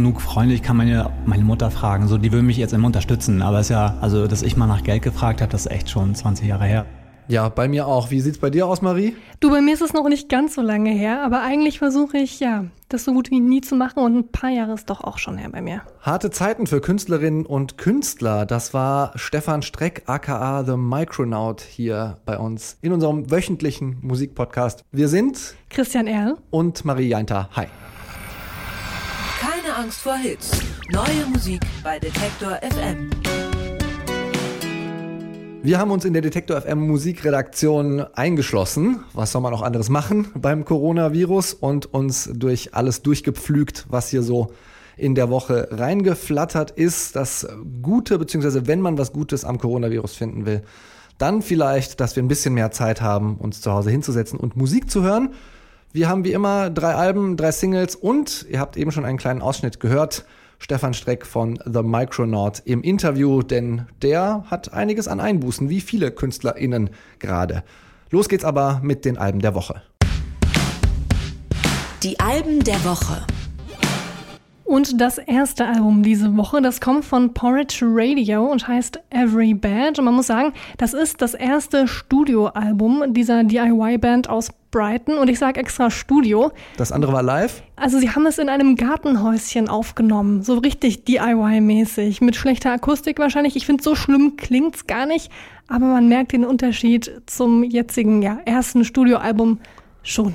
genug freundlich kann man ja meine Mutter fragen. So, die will mich jetzt immer unterstützen. Aber es ist ja, also, dass ich mal nach Geld gefragt habe, das ist echt schon 20 Jahre her. Ja, bei mir auch. Wie sieht's bei dir aus, Marie? Du, bei mir ist es noch nicht ganz so lange her, aber eigentlich versuche ich, ja, das so gut wie nie zu machen und ein paar Jahre ist doch auch schon her bei mir. Harte Zeiten für Künstlerinnen und Künstler. Das war Stefan Streck, aka The Micronaut, hier bei uns in unserem wöchentlichen Musikpodcast. Wir sind Christian Erl und Marie Jainter. Hi. Keine Angst vor Hits. Neue Musik bei Detektor FM. Wir haben uns in der Detektor FM Musikredaktion eingeschlossen. Was soll man auch anderes machen beim Coronavirus und uns durch alles durchgepflügt, was hier so in der Woche reingeflattert ist. Das Gute, beziehungsweise wenn man was Gutes am Coronavirus finden will, dann vielleicht, dass wir ein bisschen mehr Zeit haben, uns zu Hause hinzusetzen und Musik zu hören. Wir haben wie immer drei Alben, drei Singles und ihr habt eben schon einen kleinen Ausschnitt gehört Stefan Streck von The Micronaut im Interview, denn der hat einiges an Einbußen, wie viele KünstlerInnen gerade. Los geht's aber mit den Alben der Woche. Die Alben der Woche. Und das erste Album diese Woche, das kommt von Porridge Radio und heißt Every Bad. Und man muss sagen, das ist das erste Studioalbum dieser DIY-Band aus Brighton. Und ich sage extra Studio. Das andere war live? Also sie haben es in einem Gartenhäuschen aufgenommen. So richtig DIY-mäßig. Mit schlechter Akustik wahrscheinlich. Ich finde, so schlimm klingt's gar nicht. Aber man merkt den Unterschied zum jetzigen, ja, ersten Studioalbum schon.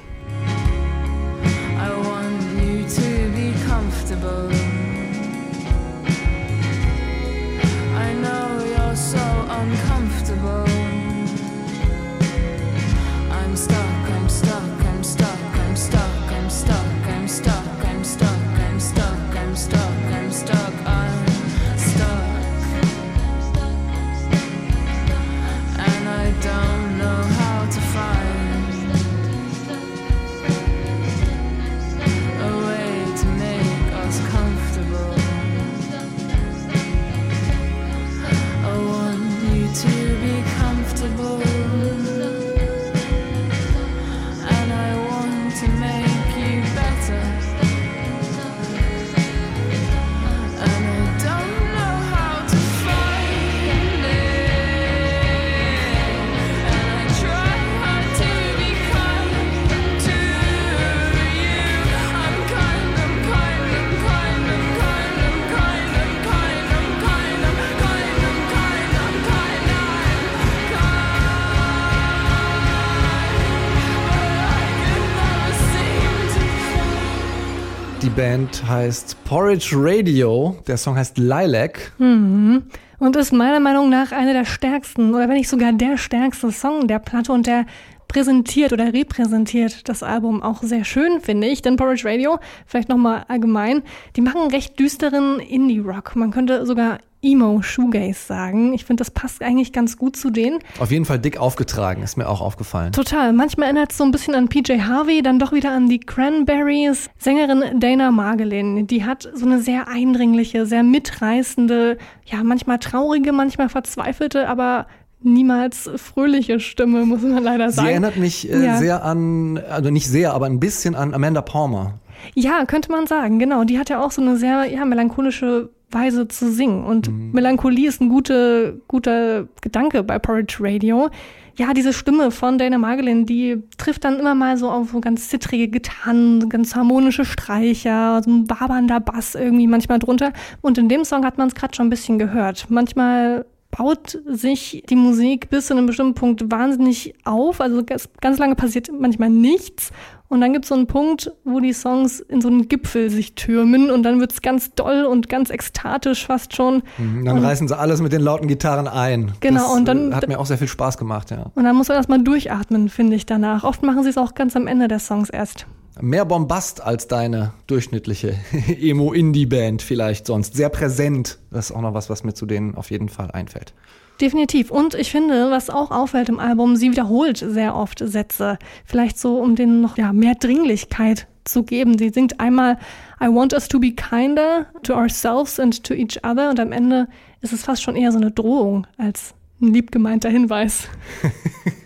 Band heißt Porridge Radio. Der Song heißt Lilac. Mhm. Und ist meiner Meinung nach einer der stärksten oder wenn nicht sogar der stärkste Song der Platte und der präsentiert oder repräsentiert das Album auch sehr schön, finde ich. Denn Porridge Radio, vielleicht nochmal allgemein, die machen recht düsteren Indie-Rock. Man könnte sogar Emo Shoegaze sagen. Ich finde, das passt eigentlich ganz gut zu denen. Auf jeden Fall dick aufgetragen, ist mir auch aufgefallen. Total. Manchmal erinnert es so ein bisschen an PJ Harvey, dann doch wieder an die Cranberries. Sängerin Dana Margelin, die hat so eine sehr eindringliche, sehr mitreißende, ja, manchmal traurige, manchmal verzweifelte, aber niemals fröhliche Stimme, muss man leider sagen. Sie erinnert mich äh, ja. sehr an, also nicht sehr, aber ein bisschen an Amanda Palmer. Ja, könnte man sagen, genau. Die hat ja auch so eine sehr ja, melancholische Weise zu singen. Und mhm. Melancholie ist ein guter, guter Gedanke bei Porridge Radio. Ja, diese Stimme von Dana Margolin, die trifft dann immer mal so auf so ganz zittrige Gitarren, ganz harmonische Streicher, so ein wabernder Bass irgendwie manchmal drunter. Und in dem Song hat man es gerade schon ein bisschen gehört. Manchmal baut sich die Musik bis zu einem bestimmten Punkt wahnsinnig auf. Also ganz, ganz lange passiert manchmal nichts. Und dann gibt es so einen Punkt, wo die Songs in so einen Gipfel sich türmen und dann wird es ganz doll und ganz ekstatisch fast schon. Mhm, dann und reißen sie alles mit den lauten Gitarren ein. Genau, das, und dann. Äh, hat mir auch sehr viel Spaß gemacht, ja. Und dann muss man erstmal durchatmen, finde ich danach. Oft machen sie es auch ganz am Ende der Songs erst. Mehr Bombast als deine durchschnittliche Emo-Indie-Band vielleicht sonst. Sehr präsent. Das ist auch noch was, was mir zu denen auf jeden Fall einfällt. Definitiv. Und ich finde, was auch auffällt im Album, sie wiederholt sehr oft Sätze. Vielleicht so, um denen noch ja, mehr Dringlichkeit zu geben. Sie singt einmal I want us to be kinder to ourselves and to each other und am Ende ist es fast schon eher so eine Drohung als ein liebgemeinter Hinweis.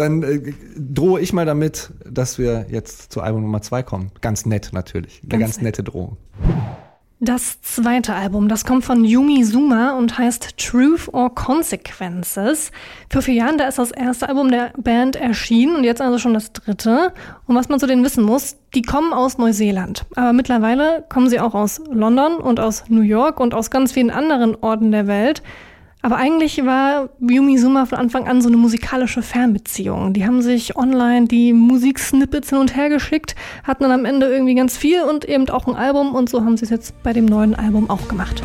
Dann äh, drohe ich mal damit, dass wir jetzt zu Album Nummer zwei kommen. Ganz nett natürlich. Eine ganz, ganz nette Drohung. Das zweite Album, das kommt von Yumi Suma und heißt Truth or Consequences. Vor vier Jahren, da ist das erste Album der Band erschienen und jetzt also schon das dritte. Und was man zu denen wissen muss, die kommen aus Neuseeland. Aber mittlerweile kommen sie auch aus London und aus New York und aus ganz vielen anderen Orten der Welt. Aber eigentlich war Yumi Suma von Anfang an so eine musikalische Fernbeziehung. Die haben sich online die Musiksnippets hin und her geschickt, hatten dann am Ende irgendwie ganz viel und eben auch ein Album und so haben sie es jetzt bei dem neuen Album auch gemacht.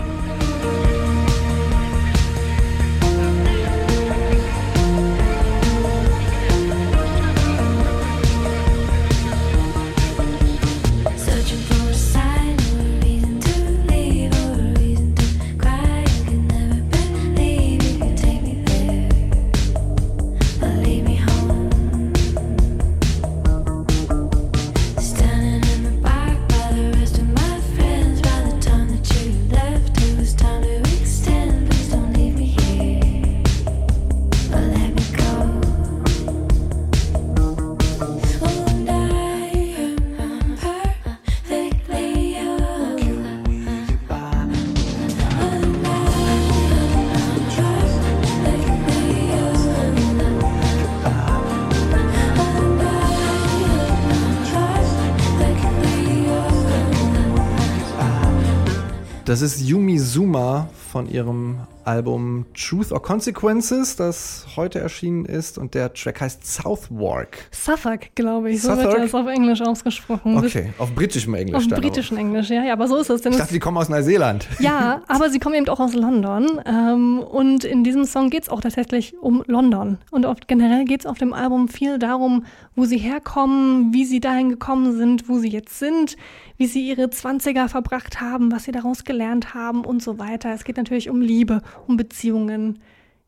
Das ist Yumi Suma von ihrem Album Truth or Consequences, das heute erschienen ist und der Track heißt Southwark. Suffolk, glaube ich. So Suffolk? wird das auf Englisch ausgesprochen. Okay, auf britischem Englisch Auf dann. aber. britischen Englisch, ja, ja, aber so ist es. Denn Ich dachte, die kommen aus Neuseeland. Ja, aber sie kommen eben auch aus London. Ähm, und in diesem Song geht es auch tatsächlich um London. Und oft, generell geht es auf dem Album viel darum, wo sie herkommen, wie sie dahin gekommen sind, wo sie jetzt sind, wie sie ihre 20er verbracht haben, was sie daraus gelernt haben und so weiter. Es geht natürlich um Liebe, um Beziehungen.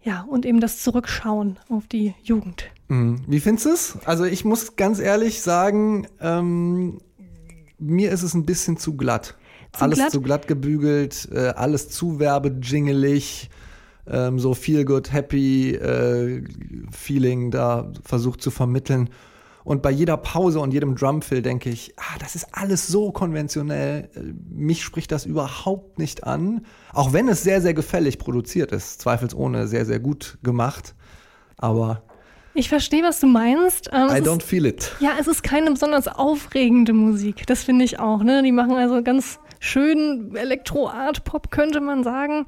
Ja, und eben das Zurückschauen auf die Jugend. Mhm. Wie findest du es? Also ich muss ganz ehrlich sagen, ähm, mir ist es ein bisschen zu glatt. Zu alles glatt? zu glatt gebügelt, äh, alles zu werbejingelig, ähm, so feel good, happy äh, Feeling da versucht zu vermitteln. Und bei jeder Pause und jedem Drumfill denke ich, ah, das ist alles so konventionell. Mich spricht das überhaupt nicht an. Auch wenn es sehr, sehr gefällig produziert ist. Zweifelsohne sehr, sehr gut gemacht. Aber Ich verstehe, was du meinst. Ähm, I es ist- don't feel it. Ja, es ist keine besonders aufregende Musik. Das finde ich auch. Ne? Die machen also ganz schön Elektro-Art-Pop, könnte man sagen.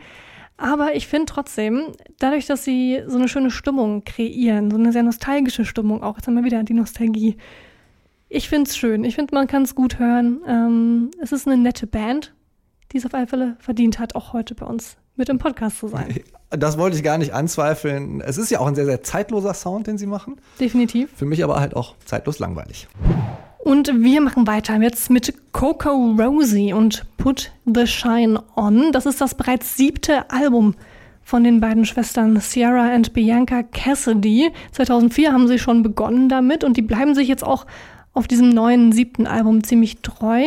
Aber ich finde trotzdem, dadurch, dass sie so eine schöne Stimmung kreieren, so eine sehr nostalgische Stimmung auch, jetzt haben wir wieder die Nostalgie. Ich finde es schön. Ich finde, man kann es gut hören. Ähm, es ist eine nette Band, die es auf alle Fälle verdient hat, auch heute bei uns mit im Podcast zu sein. Das wollte ich gar nicht anzweifeln. Es ist ja auch ein sehr, sehr zeitloser Sound, den sie machen. Definitiv. Für mich aber halt auch zeitlos langweilig. Und wir machen weiter jetzt mit Coco Rosie und Put the Shine On. Das ist das bereits siebte Album von den beiden Schwestern Sierra und Bianca Cassidy. 2004 haben sie schon begonnen damit und die bleiben sich jetzt auch auf diesem neuen siebten Album ziemlich treu.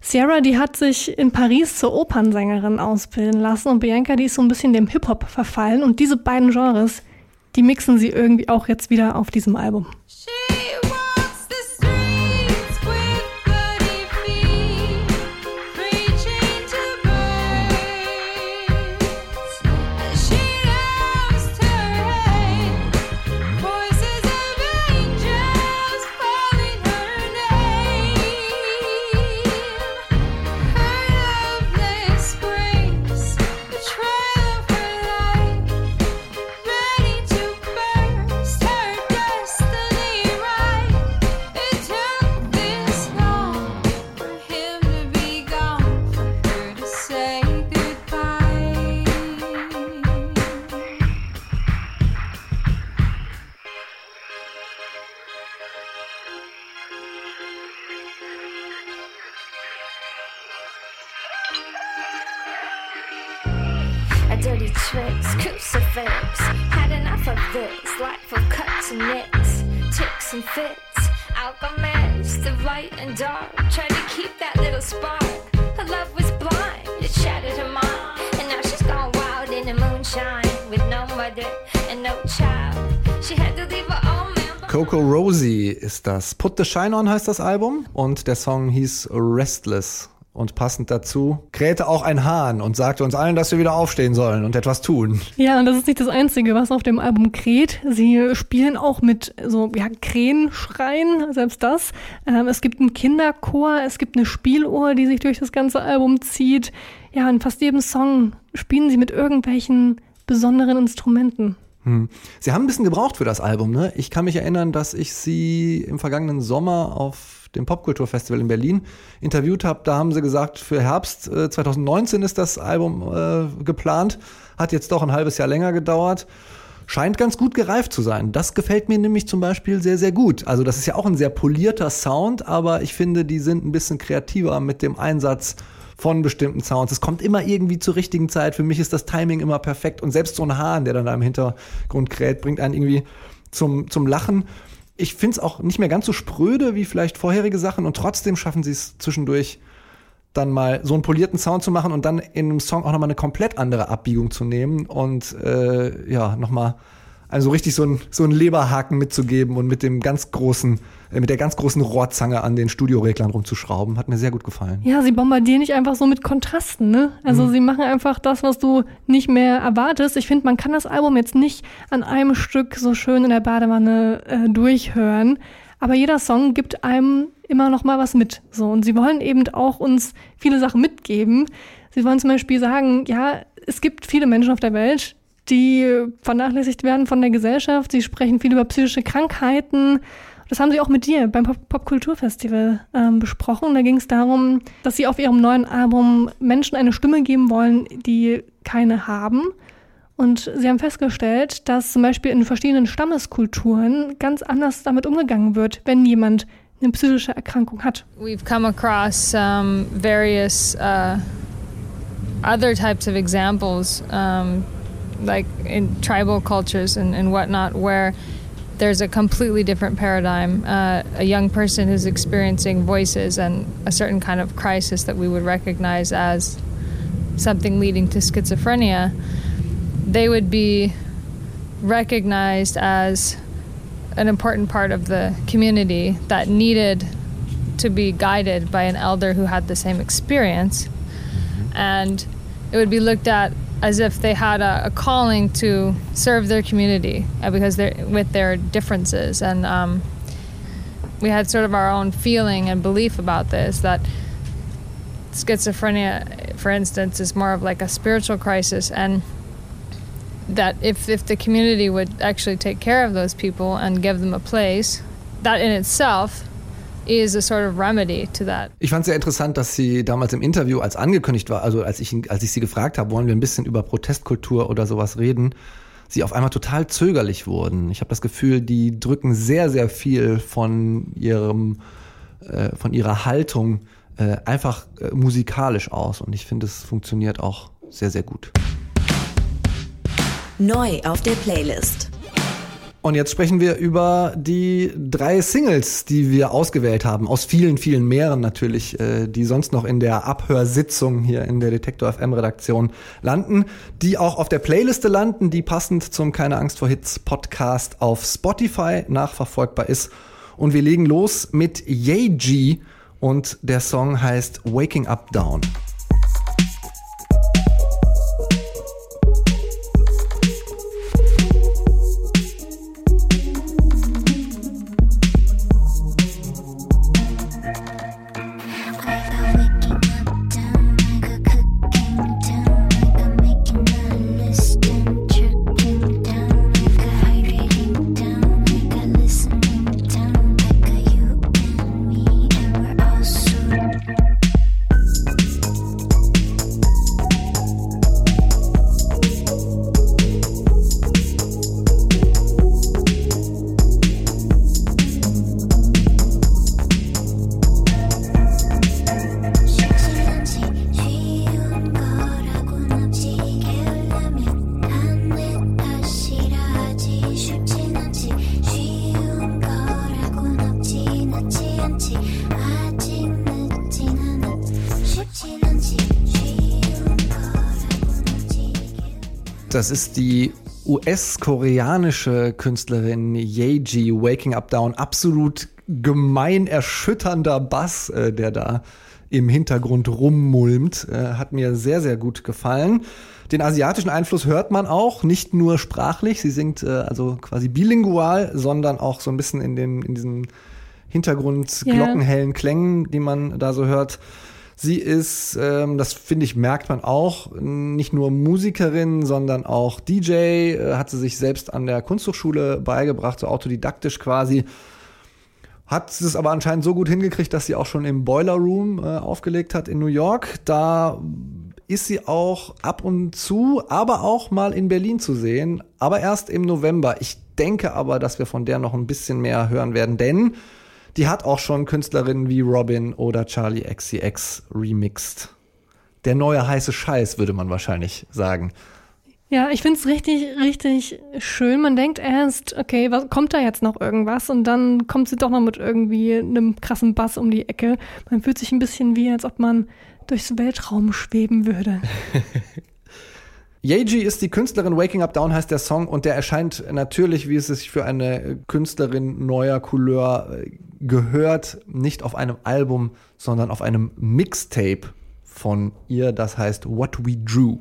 Sierra, die hat sich in Paris zur Opernsängerin ausbilden lassen und Bianca, die ist so ein bisschen dem Hip-Hop verfallen und diese beiden Genres, die mixen sie irgendwie auch jetzt wieder auf diesem Album. She this life of cuts and nicks, ticks and fits. Alchemist of light and dark, tried to keep that little spark. Her love was blind, it shattered her mind, and now she's gone wild in the moonshine with no mother and no child. She had to leave her own Coco Rosie ist das. Put the Shine On heißt das Album und der Song hieß Restless. Und passend dazu krähte auch ein Hahn und sagte uns allen, dass wir wieder aufstehen sollen und etwas tun. Ja, und das ist nicht das Einzige, was auf dem Album kräht. Sie spielen auch mit so ja, Krähenschreien, selbst das. Ähm, es gibt einen Kinderchor, es gibt eine Spieluhr, die sich durch das ganze Album zieht. Ja, in fast jedem Song spielen sie mit irgendwelchen besonderen Instrumenten. Hm. Sie haben ein bisschen gebraucht für das Album, ne? Ich kann mich erinnern, dass ich sie im vergangenen Sommer auf dem Popkulturfestival in Berlin interviewt habe. Da haben sie gesagt, für Herbst äh, 2019 ist das Album äh, geplant. Hat jetzt doch ein halbes Jahr länger gedauert. Scheint ganz gut gereift zu sein. Das gefällt mir nämlich zum Beispiel sehr, sehr gut. Also das ist ja auch ein sehr polierter Sound, aber ich finde, die sind ein bisschen kreativer mit dem Einsatz von bestimmten Sounds. Es kommt immer irgendwie zur richtigen Zeit. Für mich ist das Timing immer perfekt. Und selbst so ein Hahn, der dann da im Hintergrund kräht, bringt einen irgendwie zum, zum Lachen. Ich finde es auch nicht mehr ganz so spröde wie vielleicht vorherige Sachen und trotzdem schaffen sie es zwischendurch dann mal so einen polierten Sound zu machen und dann in einem Song auch nochmal eine komplett andere Abbiegung zu nehmen und äh, ja, nochmal also richtig so ein, so ein Leberhaken mitzugeben und mit dem ganz großen, äh, mit der ganz großen Rohrzange an den Studioreglern rumzuschrauben. Hat mir sehr gut gefallen. Ja, sie bombardieren nicht einfach so mit Kontrasten, ne? Also sie machen einfach das, was du nicht mehr erwartest. Ich finde, man kann das Album jetzt nicht an einem Stück so schön in der Badewanne äh, durchhören. Aber jeder Song gibt einem immer noch mal was mit. So und sie wollen eben auch uns viele Sachen mitgeben. Sie wollen zum Beispiel sagen, ja, es gibt viele Menschen auf der Welt, die vernachlässigt werden von der Gesellschaft. Sie sprechen viel über psychische Krankheiten. Das haben sie auch mit dir beim Pop- Popkulturfestival ähm, besprochen. Da ging es darum, dass sie auf ihrem neuen Album Menschen eine Stimme geben wollen, die keine haben. Und sie haben festgestellt, dass zum Beispiel in verschiedenen Stammeskulturen ganz anders damit umgegangen wird, wenn jemand eine psychische Erkrankung hat. We've come across um, various uh, other types of examples, um, like in tribal cultures and, and whatnot, where there's a completely different paradigm. Uh, a young person who's experiencing voices and a certain kind of crisis that we would recognize as something leading to schizophrenia, they would be recognized as an important part of the community that needed to be guided by an elder who had the same experience. And it would be looked at as if they had a, a calling to serve their community uh, because they're with their differences. And um, we had sort of our own feeling and belief about this that schizophrenia, for instance, is more of like a spiritual crisis. And that if, if the community would actually take care of those people and give them a place, that in itself is a sort of remedy to that. Ich fand es sehr interessant, dass sie damals im Interview, als angekündigt war, also als ich, als ich sie gefragt habe, wollen wir ein bisschen über Protestkultur oder sowas reden, sie auf einmal total zögerlich wurden. Ich habe das Gefühl, die drücken sehr, sehr viel von ihrem, äh, von ihrer Haltung äh, einfach äh, musikalisch aus. Und ich finde, es funktioniert auch sehr, sehr gut. Neu auf der Playlist. Und jetzt sprechen wir über die drei Singles, die wir ausgewählt haben, aus vielen, vielen mehreren natürlich, äh, die sonst noch in der Abhörsitzung hier in der Detektor FM Redaktion landen, die auch auf der Playliste landen, die passend zum Keine Angst vor Hits Podcast auf Spotify nachverfolgbar ist. Und wir legen los mit Yeji und der Song heißt Waking Up Down. Das ist die US-koreanische Künstlerin Yeji, Waking Up Down. Absolut gemein erschütternder Bass, äh, der da im Hintergrund rummulmt. Äh, hat mir sehr, sehr gut gefallen. Den asiatischen Einfluss hört man auch, nicht nur sprachlich. Sie singt äh, also quasi bilingual, sondern auch so ein bisschen in, den, in diesen Hintergrund Ja. glockenhellen Klängen, die man da so hört. Sie ist, ähm, das finde ich, merkt man auch, nicht nur Musikerin, sondern auch DJ, äh, hat sie sich selbst an der Kunsthochschule beigebracht, so autodidaktisch quasi. Hat es aber anscheinend so gut hingekriegt, dass sie auch schon im Boiler Room äh, aufgelegt hat in New York. Da ist sie auch ab und zu, aber auch mal in Berlin zu sehen, aber erst im November. Ich denke aber, dass wir von der noch ein bisschen mehr hören werden, denn die hat auch schon Künstlerinnen wie Robin oder Charlie XCX remixed. Der neue heiße Scheiß, würde man wahrscheinlich sagen. Ja, ich find's richtig, richtig schön. Man denkt erst, okay, was, kommt da jetzt noch irgendwas? Und dann kommt sie doch noch mit irgendwie einem krassen Bass um die Ecke. Man fühlt sich ein bisschen wie, als ob man durchs Weltraum schweben würde. Yeji ist die Künstlerin, Waking Up Down heißt der Song und der erscheint natürlich, wie es sich für eine Künstlerin neuer Couleur äh, gehört, nicht auf einem Album, sondern auf einem Mixtape von ihr, das heißt What We Drew.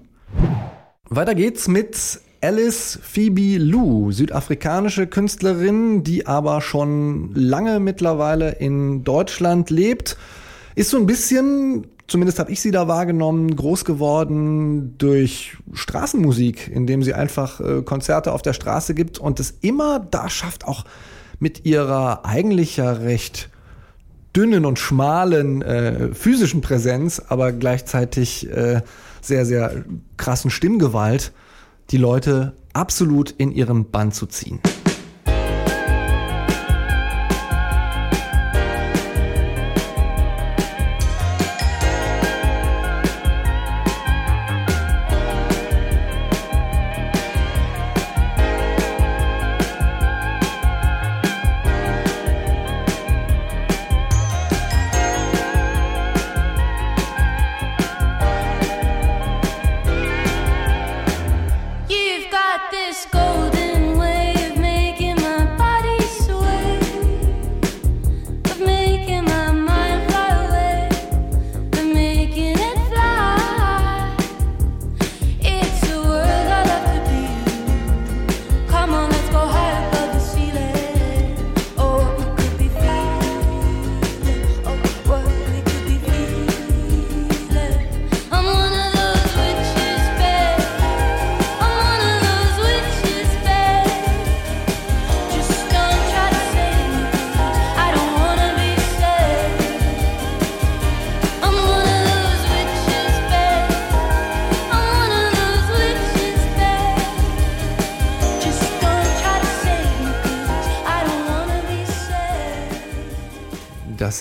Weiter geht's mit Alice Phoebe Lou, südafrikanische Künstlerin, die aber schon lange mittlerweile in Deutschland lebt. Ist so ein bisschen, zumindest habe ich sie da wahrgenommen, groß geworden durch Straßenmusik, indem sie einfach äh, Konzerte auf der Straße gibt und es immer da schafft, auch mit ihrer eigentlich ja recht dünnen und schmalen äh, physischen Präsenz, aber gleichzeitig äh, sehr, sehr krassen Stimmgewalt, die Leute absolut in ihren Bann zu ziehen.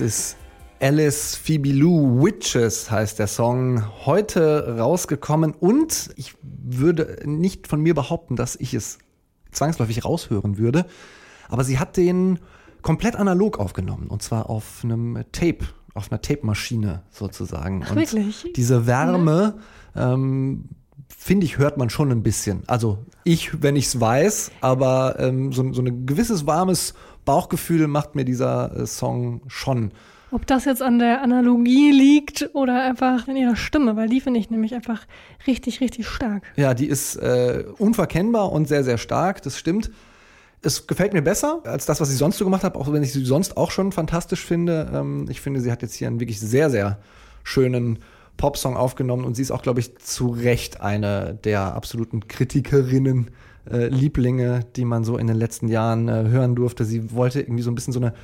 Das ist Alice Phoebe Lou Witches heißt der Song, heute rausgekommen und ich würde nicht von mir behaupten, dass ich es zwangsläufig raushören würde, aber sie hat den komplett analog aufgenommen und zwar auf einem Tape, auf einer Tape-Maschine sozusagen. Ach, und wirklich? Diese Wärme, ähm, finde ich, hört man schon ein bisschen. Also ich, wenn ich es weiß, aber ähm, so, so ein gewisses warmes Bauchgefühl macht mir dieser äh, Song schon. Ob das jetzt an der Analogie liegt oder einfach in ihrer Stimme, weil die finde ich nämlich einfach richtig, richtig stark. Ja, die ist äh, unverkennbar und sehr, sehr stark, das stimmt. Es gefällt mir besser als das, was ich sonst so gemacht habe, auch wenn ich sie sonst auch schon fantastisch finde. Ähm, ich finde, sie hat jetzt hier einen wirklich sehr, sehr schönen Popsong aufgenommen und sie ist auch, glaube ich, zu Recht eine der absoluten Kritikerinnen, äh, Lieblinge, die man so in den letzten Jahren äh, hören durfte. Sie wollte irgendwie so ein bisschen so eine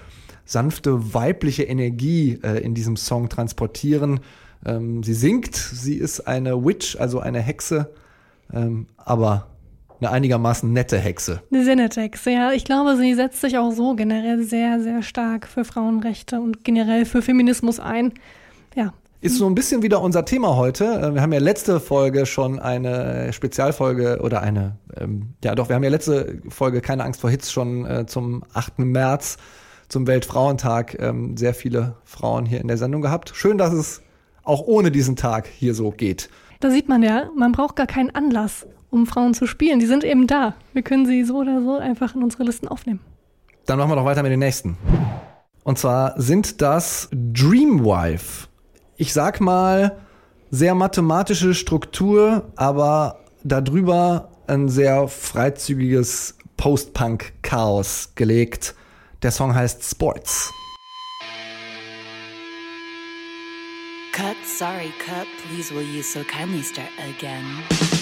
sanfte weibliche Energie äh, in diesem Song transportieren. Ähm, sie singt, sie ist eine Witch, also eine Hexe, ähm, aber eine einigermaßen nette Hexe. Eine Sinetex, ja. Ich glaube, sie setzt sich auch so generell sehr, sehr stark für Frauenrechte und generell für Feminismus ein. Ja. Ist so ein bisschen wieder unser Thema heute. Äh, Wir haben ja letzte Folge schon eine Spezialfolge oder eine, ähm, ja doch, wir haben ja letzte Folge Keine Angst vor Hits schon äh, zum 8. März, zum Weltfrauentag, ähm, sehr viele Frauen hier in der Sendung gehabt. Schön, dass es auch ohne diesen Tag hier so geht. Da sieht man ja, man braucht gar keinen Anlass, um Frauen zu spielen. Die sind eben da. Wir können sie so oder so einfach in unsere Listen aufnehmen. Dann machen wir doch weiter mit den nächsten. Und zwar sind das Dreamwife. Ich sag mal, sehr mathematische Struktur, aber darüber ein sehr freizügiges Post-Punk-Chaos gelegt. Der Song heißt Sports. Cut, sorry, cut. Please, will you so kindly start again?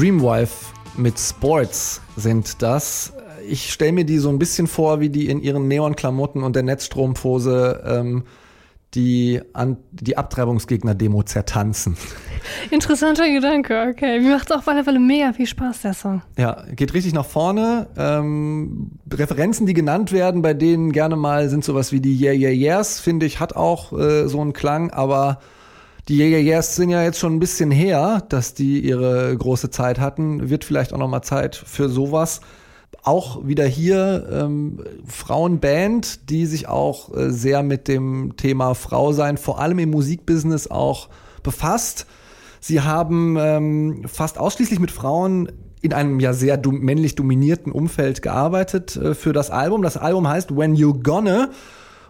Dreamwife mit Sports sind das. Ich stelle mir die so ein bisschen vor, wie die in ihren Neonklamotten und der Netzstrumpfhose ähm, die, an, die Abtreibungsgegner-Demo zertanzen. Interessanter Gedanke, okay. Mir macht es auf alle Fälle mega viel Spaß, der Song. Ja, geht richtig nach vorne. Ähm, Referenzen, die genannt werden, bei denen gerne mal sind sowas wie die Yeah Yeah Yeahs, finde ich, hat auch äh, so einen Klang, aber die Yeahs sind ja jetzt schon ein bisschen her, dass die ihre große Zeit hatten. Wird vielleicht auch noch mal Zeit für sowas. Auch wieder hier ähm, Frauenband, die sich auch äh, sehr mit dem Thema Frau sein, vor allem im Musikbusiness auch befasst. Sie haben ähm, fast ausschließlich mit Frauen in einem ja sehr männlich dominierten Umfeld gearbeitet äh, für das Album. Das Album heißt When You Gonna.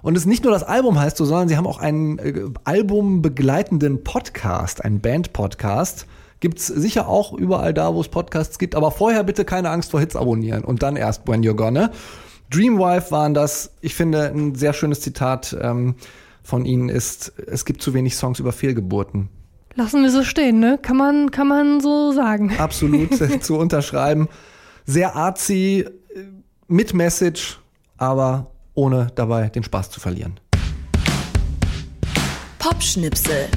Und es nicht nur das Album heißt so, sondern sie haben auch einen äh, albumbegleitenden Podcast, einen Band-Podcast. Gibt's sicher auch überall da, wo es Podcasts gibt. Aber vorher bitte keine Angst vor Hits abonnieren und dann erst When You're Gonna. Dreamwife waren das. Ich finde, ein sehr schönes Zitat ähm, von ihnen ist, es gibt zu wenig Songs über Fehlgeburten. Lassen wir so stehen, ne? Kann man, kann man so sagen. absolut äh, zu unterschreiben. Sehr artsy, äh, mit Message, aber ohne dabei den Spaß zu verlieren. Popschnipsel.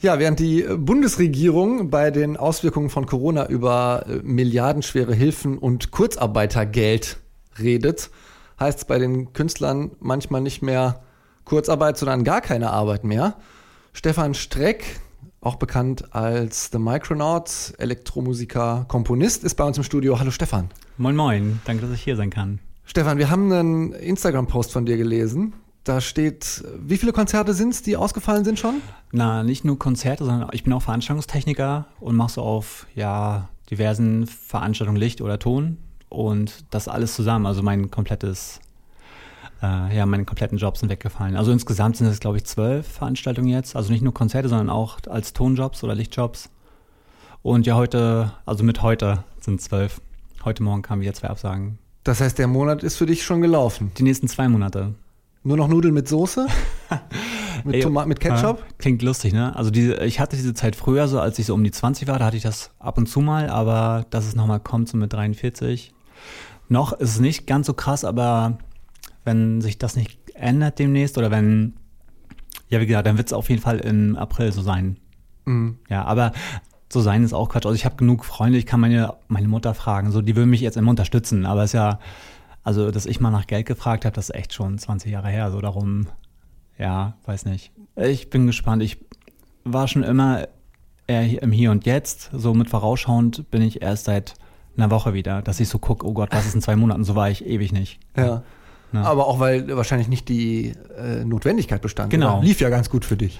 Ja, während die Bundesregierung bei den Auswirkungen von Corona über äh, milliardenschwere Hilfen und Kurzarbeitergeld redet, heißt es bei den Künstlern manchmal nicht mehr Kurzarbeit, sondern gar keine Arbeit mehr. Stefan Streck, auch bekannt als The Micronauts, Elektromusiker, Komponist, ist bei uns im Studio. Hallo Stefan. Moin Moin, danke, dass ich hier sein kann. Stefan, wir haben einen Instagram-Post von dir gelesen. Da steht, wie viele Konzerte sind es, die ausgefallen sind schon? Na, nicht nur Konzerte, sondern ich bin auch Veranstaltungstechniker und mache so auf ja, diversen Veranstaltungen Licht oder Ton und das alles zusammen, also mein komplettes, äh, ja, meine kompletten Jobs sind weggefallen. Also insgesamt sind es, glaube ich, zwölf Veranstaltungen jetzt, also nicht nur Konzerte, sondern auch als Tonjobs oder Lichtjobs. Und ja, heute, also mit heute sind zwölf. Heute Morgen kamen wieder zwei Absagen. Das heißt, der Monat ist für dich schon gelaufen. Die nächsten zwei Monate. Nur noch Nudeln mit Soße? mit, Ey, Tomat mit Ketchup? Klingt lustig, ne? Also diese, ich hatte diese Zeit früher, so als ich so um die 20 war, da hatte ich das ab und zu mal, aber dass es nochmal kommt, so mit 43. Noch ist es nicht ganz so krass, aber wenn sich das nicht ändert demnächst oder wenn, ja wie gesagt, dann wird es auf jeden Fall im April so sein. Mhm. Ja, aber so sein ist auch Quatsch. Also ich habe genug Freunde, ich kann meine, meine Mutter fragen, so die würden mich jetzt immer unterstützen, aber es ist ja, also dass ich mal nach Geld gefragt habe, das ist echt schon 20 Jahre her, so darum, ja, weiß nicht. Ich bin gespannt. Ich war schon immer eher im Hier und Jetzt, so mit vorausschauend bin ich erst seit einer Woche wieder, dass ich so gucke, oh Gott, was ist in zwei Monaten, so war ich ewig nicht. Ja. Ja. Aber auch weil wahrscheinlich nicht die äh, Notwendigkeit bestand. Genau. oder? Lief ja ganz gut für dich.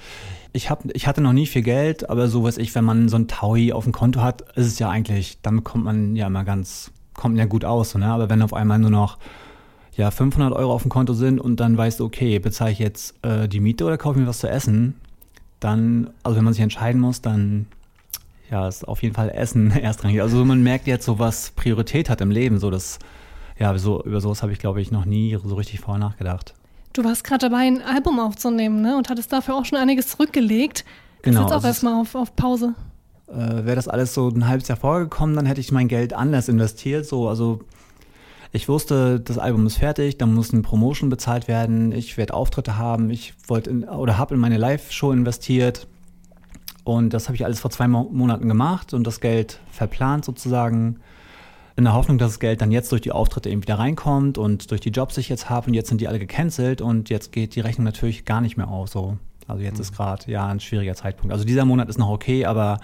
Ich, hab, ich hatte noch nie viel Geld, aber so weiß ich, wenn man so ein Taui auf dem Konto hat, ist es ja eigentlich, damit kommt man ja immer ganz, kommt ja gut aus, ne? aber wenn auf einmal nur noch ja, 500 Euro auf dem Konto sind und dann weißt du, okay, bezahle ich jetzt äh, die Miete oder kaufe ich mir was zu essen, dann, also wenn man sich entscheiden muss, dann ja, ist auf jeden Fall Essen erstrangig. Also man merkt jetzt so, was Priorität hat im Leben, so das ja, so, über sowas habe ich, glaube ich, noch nie so richtig vorher nachgedacht. Du warst gerade dabei, ein Album aufzunehmen, ne? Und hattest dafür auch schon einiges zurückgelegt. Genau, Ist jetzt auch erstmal auf, auf Pause. äh, wäre das alles so ein halbes Jahr vorgekommen, dann hätte ich mein Geld anders investiert. So, also ich wusste, das Album ist fertig, dann muss eine Promotion bezahlt werden, ich werde Auftritte haben, ich wollte oder habe in meine Live-Show investiert. Und das habe ich alles vor zwei Mo Monaten gemacht und das Geld verplant sozusagen. In der Hoffnung, dass das Geld dann jetzt durch die Auftritte eben wieder reinkommt und durch die Jobs, die ich jetzt habe und jetzt sind die alle gecancelt und jetzt geht die Rechnung natürlich gar nicht mehr auf. So. Also jetzt ist gerade ja ein schwieriger Zeitpunkt. Also dieser Monat ist noch okay, aber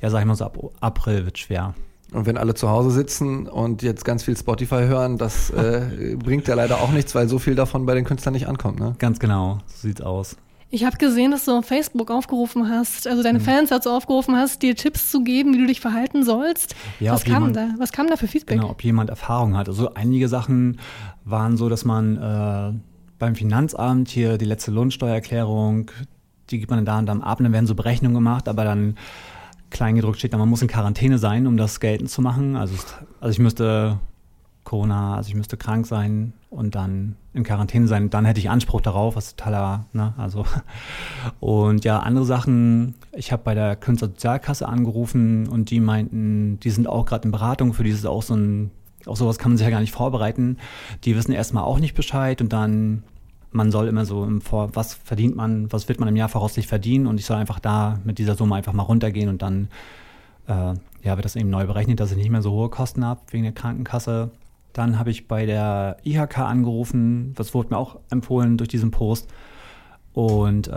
ja, sag ich mal so, ab April wird schwer. Und wenn alle zu Hause sitzen und jetzt ganz viel Spotify hören, das äh, bringt ja leider auch nichts, weil so viel davon bei den Künstlern nicht ankommt. Ne? Ganz genau, so sieht's aus. Ich habe gesehen, dass du auf Facebook aufgerufen hast, also Mhm. deine Fans dazu aufgerufen hast, dir Tipps zu geben, wie du dich verhalten sollst. Ja, Was kam jemand- da? Was kam da für Feedback? Genau, ob jemand Erfahrung hat. Also einige Sachen waren so, dass man äh, beim Finanzamt hier die letzte Lohnsteuererklärung, die gibt man dann da und am Abend, dann werden so Berechnungen gemacht, aber dann kleingedruckt steht, man muss in Quarantäne sein, um das geltend zu machen. Also, also ich müsste Corona, also ich müsste krank sein und dann in Quarantäne sein. Dann hätte ich Anspruch darauf, was totaler, ne, also. Und ja, andere Sachen, ich habe bei der Künstlersozialkasse angerufen und die meinten, die sind auch gerade in Beratung, für die ist auch so ein, auf sowas kann man sich ja gar nicht vorbereiten. Die wissen erstmal auch nicht Bescheid und dann, man soll immer so im Vor, was verdient man, was wird man im Jahr voraussichtlich verdienen und ich soll einfach da mit dieser Summe einfach mal runtergehen und dann äh, ja, wird das eben neu berechnet, dass ich nicht mehr so hohe Kosten habe wegen der Krankenkasse. Dann habe ich bei der IHK angerufen, das wurde mir auch empfohlen durch diesen Post. Und äh,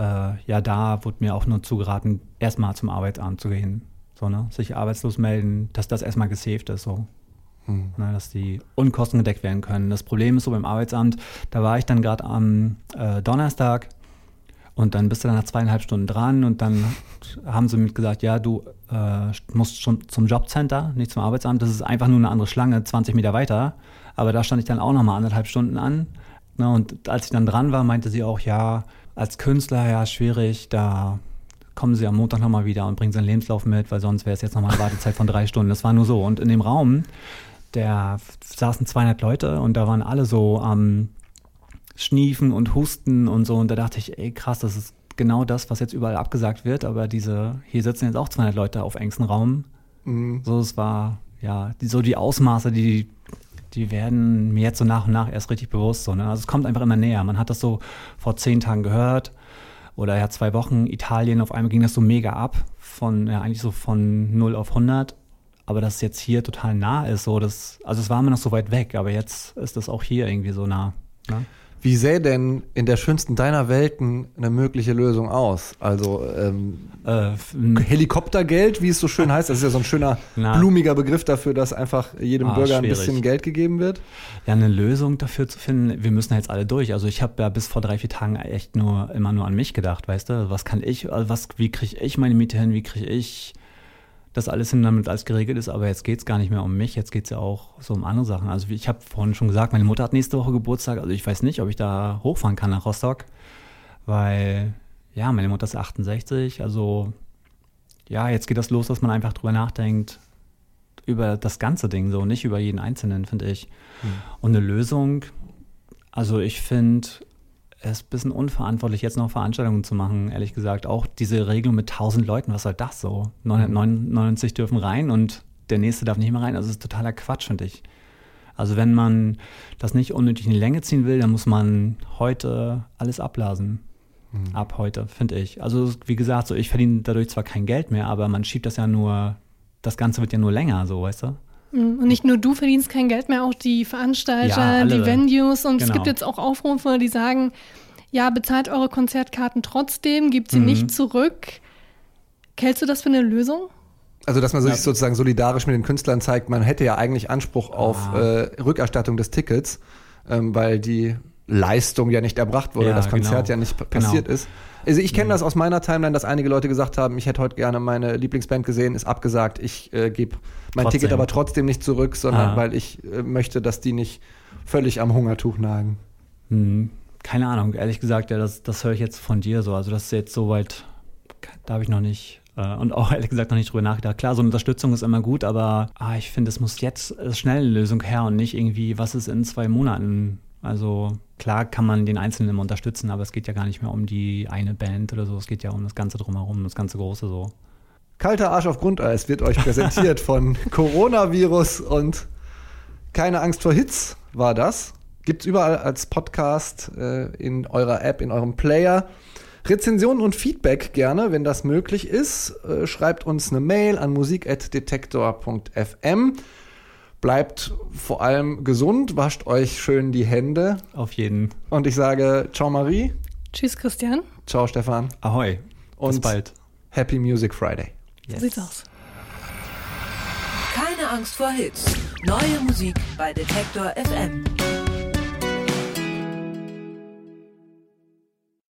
ja, da wurde mir auch nur zugeraten, erstmal zum Arbeitsamt zu gehen. So, ne? Sich arbeitslos melden, dass das erstmal gesaved ist, so. Ne, dass die Unkosten gedeckt werden können. Das Problem ist so beim Arbeitsamt, da war ich dann gerade am äh, Donnerstag und dann bist du dann nach zweieinhalb Stunden dran und dann haben sie mir gesagt, ja, du äh, musst schon zum Jobcenter, nicht zum Arbeitsamt. Das ist einfach nur eine andere Schlange, 20 Meter weiter. Aber da stand ich dann auch nochmal anderthalb Stunden an. Ne, und als ich dann dran war, meinte sie auch, ja, als Künstler, ja, schwierig, da kommen sie am Montag nochmal wieder und bringen seinen Lebenslauf mit, weil sonst wäre es jetzt nochmal eine Wartezeit von drei Stunden. Das war nur so. Und in dem Raum, der saßen 200 Leute und da waren alle so am Schniefen und Husten und so. Und da dachte ich, ey, krass, das ist genau das, was jetzt überall abgesagt wird. Aber diese, hier sitzen jetzt auch 200 Leute auf engstem Raum. So, es war, ja, die, so die Ausmaße, die, die werden mir jetzt so nach und nach erst richtig bewusst. So, ne? Also es kommt einfach immer näher. Man hat das so vor zehn Tagen gehört oder ja, zwei Wochen Italien, auf einmal ging das so mega ab, von, ja, eigentlich so von 0 auf 100. Aber dass es jetzt hier total nah ist, so, das, also es war immer noch so weit weg, aber jetzt ist das auch hier irgendwie so nah. Ne? Wie sähe denn in der schönsten deiner Welten eine mögliche Lösung aus? Also ähm, Äh, Helikoptergeld, wie es so schön heißt, das ist ja so ein schöner, Na. blumiger Begriff dafür, dass einfach jedem Ah, Bürger ein schwierig. bisschen Geld gegeben wird. ja, eine Lösung dafür zu finden, wir müssen jetzt alle durch. Also ich habe ja bis vor drei, vier Tagen echt nur immer nur an mich gedacht, weißt du? Was kann ich, also was, wie kriege ich meine Miete hin, wie kriege ich das alles hin, damit alles geregelt ist, aber jetzt geht es gar nicht mehr um mich, jetzt geht es ja auch so um andere Sachen. Also ich habe vorhin schon gesagt, meine Mutter hat nächste Woche Geburtstag, also ich weiß nicht, ob ich da hochfahren kann nach Rostock, weil ja, meine Mutter ist 68, also ja, jetzt geht das los, dass man einfach drüber nachdenkt, über das ganze Ding so, nicht über jeden Einzelnen, finde ich. Und eine Lösung, also ich finde es ist ein bisschen unverantwortlich, jetzt noch Veranstaltungen zu machen, ehrlich gesagt. Auch diese Regelung mit 1000 Leuten, was soll das so? 999 dürfen rein und der nächste darf nicht mehr rein. Also das ist totaler Quatsch, finde ich. Also wenn man das nicht unnötig in die Länge ziehen will, dann muss man heute alles abblasen. Ab heute, finde ich. Also wie gesagt, so ich verdiene dadurch zwar kein Geld mehr, aber man schiebt das ja nur, das Ganze wird ja nur länger, so weißt du? Mm, Und nicht nur du verdienst kein Geld mehr, auch die Veranstalter, Ja, die Venues. Und es Genau. gibt jetzt auch Aufrufe, die sagen, ja, bezahlt eure Konzertkarten trotzdem, gebt sie Mhm. nicht zurück. Hältst du das für eine Lösung? Also, dass man sich sozusagen solidarisch mit den Künstlern zeigt, man hätte ja eigentlich Anspruch auf Ah. äh, Rückerstattung des Tickets, ähm, weil die Leistung ja nicht erbracht wurde, Ja, das Konzert genau. ja nicht Genau. passiert ist. Also ich kenne das aus meiner Timeline, dass einige Leute gesagt haben, ich hätte heute gerne meine Lieblingsband gesehen, ist abgesagt, ich äh, gebe mein Trotzdem. Ticket aber trotzdem nicht zurück, sondern Ah. weil ich äh, möchte, dass die nicht völlig am Hungertuch nagen. Hm, keine Ahnung, ehrlich gesagt, ja, das, das höre ich jetzt von dir so. Also das ist jetzt soweit, da habe ich noch nicht Äh, und auch ehrlich gesagt noch nicht drüber nachgedacht. Klar, so eine Unterstützung ist immer gut, aber ah, ich finde, es muss jetzt schnell eine Lösung her und nicht irgendwie, was ist in zwei Monaten. Also klar kann man den Einzelnen immer unterstützen, aber es geht ja gar nicht mehr um die eine Band oder so. Es geht ja um das Ganze drumherum, das ganze Große so. Kalter Arsch auf Grundeis wird euch präsentiert von Coronavirus und keine Angst vor Hits war das. Gibt's überall als Podcast äh, in eurer App, in eurem Player. Rezensionen und Feedback gerne, wenn das möglich ist. Äh, schreibt uns eine Mail an musik.detektor.fm. Bleibt vor allem gesund, wascht euch schön die Hände. Auf jeden. Und ich sage Ciao Marie, Tschüss, Christian. ciao Stefan Ahoi. Bis Und- bald. Happy Music Friday. So sieht's aus. Keine Angst vor Hits. Neue Musik bei Detektor FM.